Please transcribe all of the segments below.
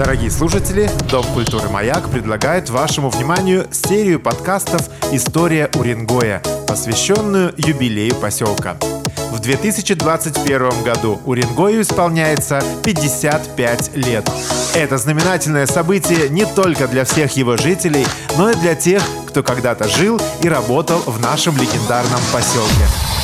Дорогие слушатели, Дом культуры «Маяк» предлагает вашему вниманию серию подкастов «История Уренгоя», посвященную юбилею поселка. В 2021 году Уренгою исполняется 55 лет. Это знаменательное событие не только для всех его жителей, но и для тех, кто когда-то жил и работал в нашем легендарном поселке.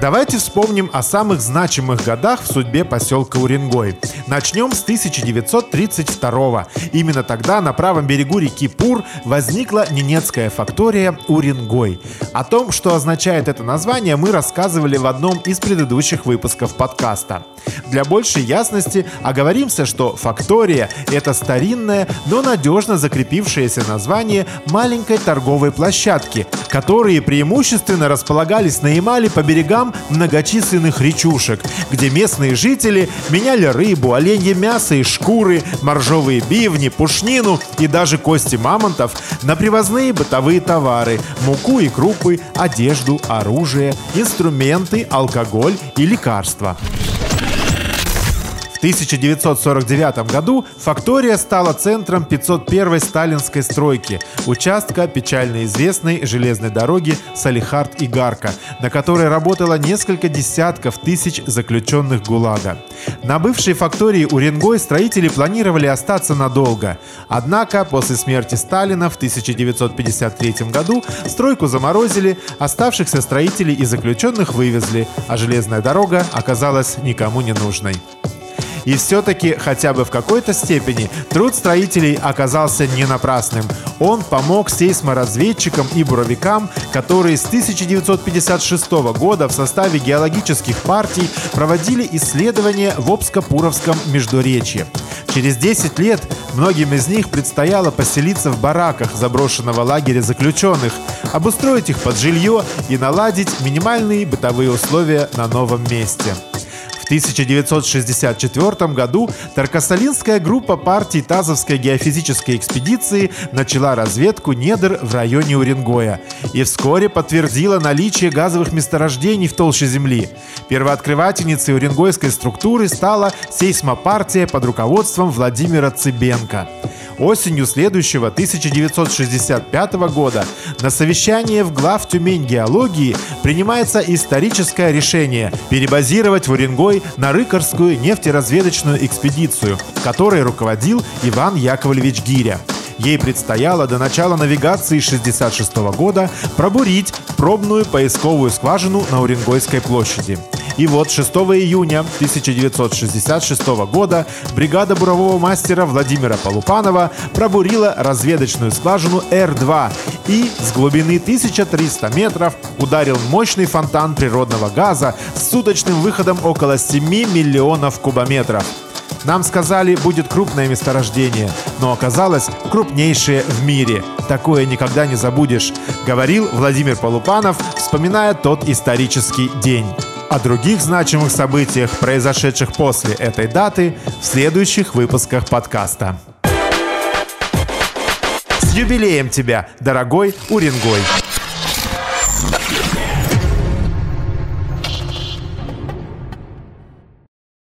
Давайте вспомним о самых значимых годах в судьбе поселка Уренгой. Начнем с 1932 Именно тогда на правом берегу реки Пур возникла ненецкая фактория Уренгой. О том, что означает это название, мы рассказывали в одном из предыдущих выпусков подкаста. Для большей ясности оговоримся, что фактория – это старинное, но надежно закрепившееся название маленькой торговой площадки, которые преимущественно располагались на Ямале по берегам многочисленных речушек, где местные жители меняли рыбу, оленье мясо и шкуры, моржовые бивни, пушнину и даже кости мамонтов на привозные бытовые товары, муку и крупы, одежду, оружие, инструменты, алкоголь и лекарства. 1949 году фактория стала центром 501 сталинской стройки, участка печально известной железной дороги Салихард-Игарка, на которой работало несколько десятков тысяч заключенных ГУЛАГа. На бывшей фактории Уренгой строители планировали остаться надолго. Однако после смерти Сталина в 1953 году стройку заморозили, оставшихся строителей и заключенных вывезли, а железная дорога оказалась никому не нужной. И все-таки, хотя бы в какой-то степени, труд строителей оказался не напрасным. Он помог сейсморазведчикам и буровикам, которые с 1956 года в составе геологических партий проводили исследования в Обско-Пуровском междуречье. Через 10 лет многим из них предстояло поселиться в бараках заброшенного лагеря заключенных, обустроить их под жилье и наладить минимальные бытовые условия на новом месте. 1964 году Таркасалинская группа партии Тазовской геофизической экспедиции начала разведку недр в районе Уренгоя и вскоре подтвердила наличие газовых месторождений в толще земли. Первооткрывательницей уренгойской структуры стала сейсмопартия под руководством Владимира Цыбенко. Осенью следующего 1965 года на совещании в глав Тюмень геологии принимается историческое решение перебазировать в Уренгой на Рыкорскую нефтеразведочную экспедицию, которой руководил Иван Яковлевич Гиря. Ей предстояло до начала навигации 1966 года пробурить пробную поисковую скважину на Уренгойской площади. И вот 6 июня 1966 года бригада бурового мастера Владимира Полупанова пробурила разведочную скважину Р-2 и с глубины 1300 метров ударил мощный фонтан природного газа с суточным выходом около 7 миллионов кубометров. Нам сказали, будет крупное месторождение, но оказалось крупнейшее в мире. Такое никогда не забудешь, говорил Владимир Полупанов, вспоминая тот исторический день. О других значимых событиях, произошедших после этой даты, в следующих выпусках подкаста. С юбилеем тебя, дорогой Уренгой!